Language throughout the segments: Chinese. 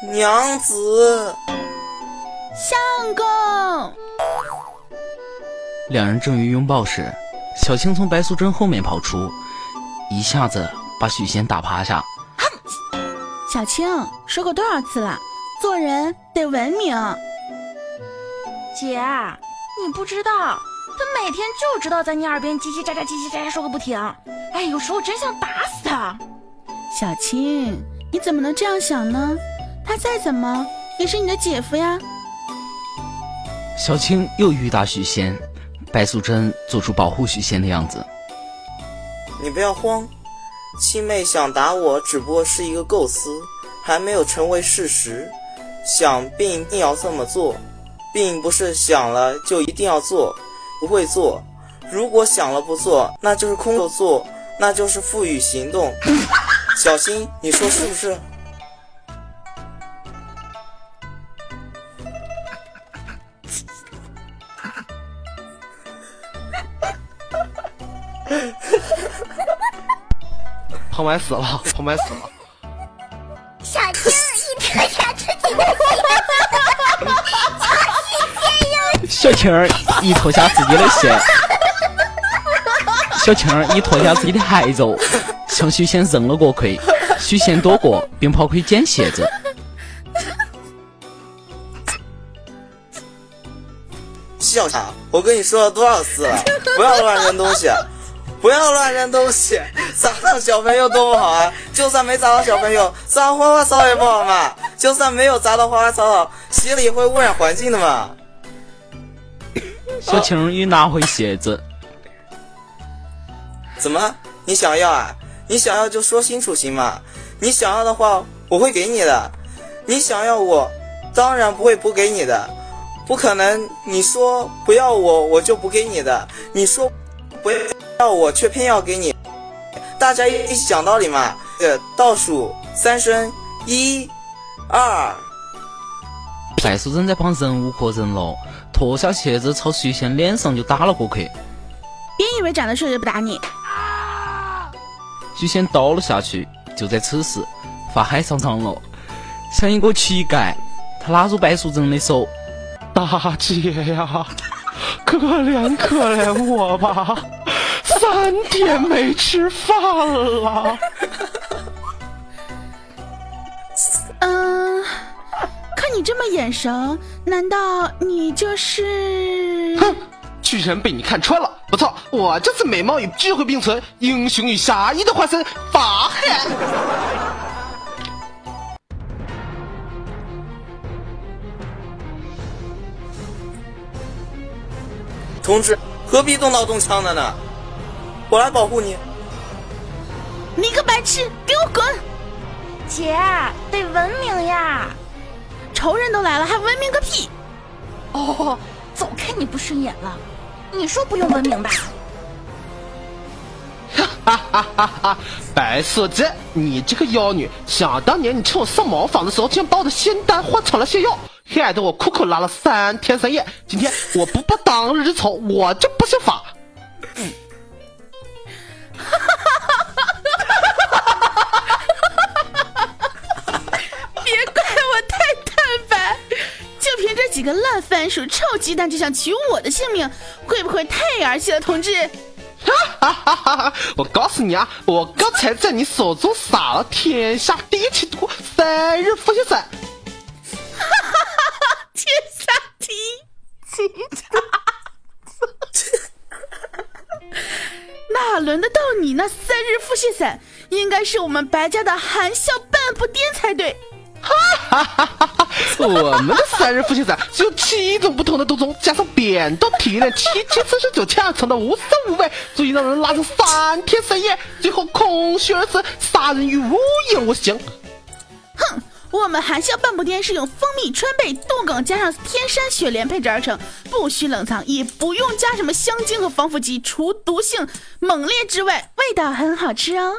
娘子，相公。两人正欲拥抱时，小青从白素贞后面跑出，一下子把许仙打趴下。小青，说过多少次了，做人得文明。姐，你不知道，他每天就知道在你耳边叽叽喳喳、叽叽喳喳说个不停。哎，有时候真想打死他。小青，你怎么能这样想呢？他再怎么也是你的姐夫呀。小青又欲打许仙，白素贞做出保护许仙的样子。你不要慌，七妹想打我只不过是一个构思，还没有成为事实。想并一定要这么做，并不是想了就一定要做，不会做。如果想了不做，那就是空有做，那就是赋予行动。小新，你说是不是？彭白死了，旁白死了。小青一脱下自己的小青儿一脱下自己的鞋，小青儿一脱下自己的鞋子，向许仙扔了过去。许仙躲过，并跑去捡鞋子。笑啥？我跟你说了多少次了，不要乱扔东西，不要乱扔东西，砸到小朋友多不好啊！就算没砸到小朋友，砸花花草草也不好嘛。就算没有砸到花花草草，鞋里也会污染环境的嘛。小青又拿回鞋子，怎么？你想要啊？你想要就说清楚行吗？你想要的话，我会给你的。你想要我，当然不会不给你的。不可能，你说不要我，我就不给你的。你说不要我，却偏要给你。大家一起讲道理嘛。呃，倒数三声，一、二。白素贞在旁忍无可忍了，脱下鞋子朝许仙脸上就打了过去。别以为长得帅就不打你。许仙倒了下去。就在此时，法海上场了，像一个乞丐。他拉住白素贞的手。大姐呀，可怜可怜我吧，三天没吃饭了。嗯，看你这么眼熟，难道你就是？哼，居然被你看穿了！不错，我就是美貌与智慧并存、英雄与侠义的化身法海。同志，何必动刀动枪的呢？我来保护你。你个白痴，给我滚！姐，得文明呀！仇人都来了，还文明个屁！哦，早看你不顺眼了。你说不用文明吧？哈哈哈哈！白素贞，你这个妖女，想当年你趁我上茅房的时候，竟然把我的仙丹换成了仙药。害得我苦苦拉了三天三夜，今天我不把当日草，我就不姓法。个烂番薯、臭鸡蛋就想取我的性命，会不会太儿戏了，同志？哈哈哈哈！我告诉你啊，我刚才在你手中撒了天下第一奇毒——三日复习散。天下第一奇毒 哪轮得到你那三日腹泻散？应该是我们白家的含笑半步癫才对。哈哈哈哈！我们的三日腹泻散只有七种不同的毒种，加上扁豆提炼，七七四十九恰成的无色无味，足以让人拉上三天三夜，最后空虚而死，杀人于无影无形。哼！我们含笑半步癫是用蜂蜜、川贝、杜梗加上天山雪莲配制而成，不需冷藏，也不用加什么香精和防腐剂，除毒性猛烈之外，味道很好吃哦。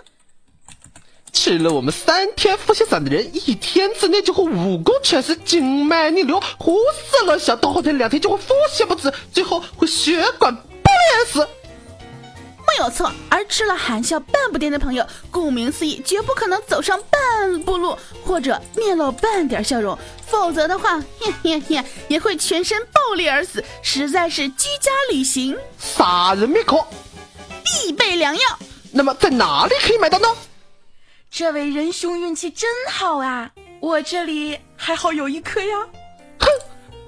吃了我们三天腹泻散的人，一天之内就会武功全失、经脉逆流、胡思乱想，到后天两天就会腹泻不止，最后会血管爆裂死。没有错。而吃了含笑半步癫的朋友，顾名思义，绝不可能走上半步路，或者面露半点笑容，否则的话，嘿嘿嘿，也会全身爆裂而死，实在是居家旅行杀人灭口。必备良药。那么在哪里可以买到呢？这位仁兄运气真好啊！我这里还好有一颗呀。哼，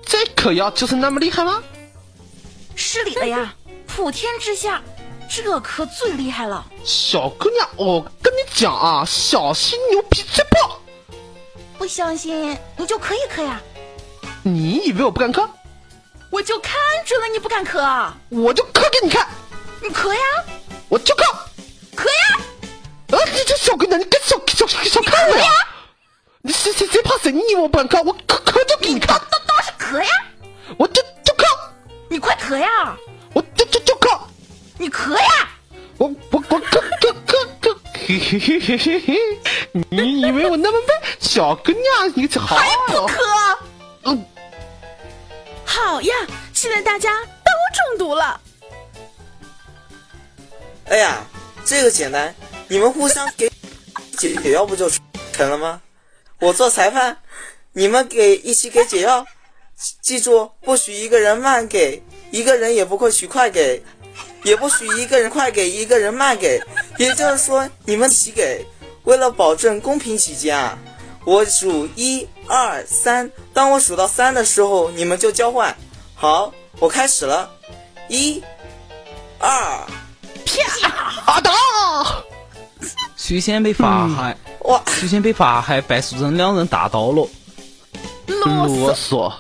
这颗药就是那么厉害吗？是里的呀，普天之下，这颗最厉害了。小姑娘，我跟你讲啊，小心牛皮吹破。不相信你就磕一磕呀。你以为我不敢磕？我就看准了你不敢磕，我就磕给你看。你磕呀，我就磕。磕呀！啊，你这小姑娘，你跟小小小看我呀？你谁谁谁怕谁？你以为我不敢看？我磕磕就给你看。倒倒是磕呀！我就就磕。你快磕呀！我就就就磕。你磕呀！我我我磕磕磕磕。嘿嘿嘿嘿嘿嘿！你以为我那么笨？小姑娘，你这好。还不磕？嗯。好呀，现在大家都中毒了。哎呀，这个简单，你们互相给解解药不就成了吗？我做裁判，你们给一起给解药，记住不许一个人慢给，一个人也不会许快给，也不许一个人快给，一个人慢给，也就是说你们一起给。为了保证公平起见啊，我数一二三，当我数到三的时候，你们就交换。好，我开始了，一、二。啪！阿达，徐仙被法海，哇！徐仙被法海，白素贞两人打倒了。啰嗦！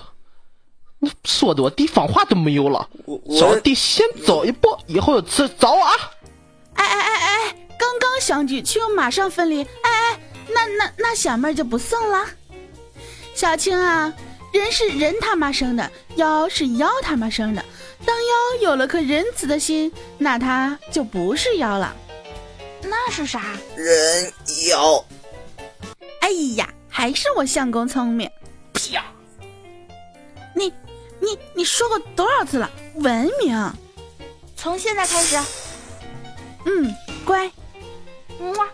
你说的我地方话都没有了。小弟先走一步，以后有事找我啊！哎哎哎哎，刚刚相聚却又马上分离，哎哎，那那那小妹就不送了。小青啊，人是人他妈生的，妖是妖他妈生的。当妖有了颗仁慈的心，那他就不是妖了。那是啥？人妖。哎呀，还是我相公聪明。啪！你你你说过多少次了？文明。从现在开始。嗯，乖。么。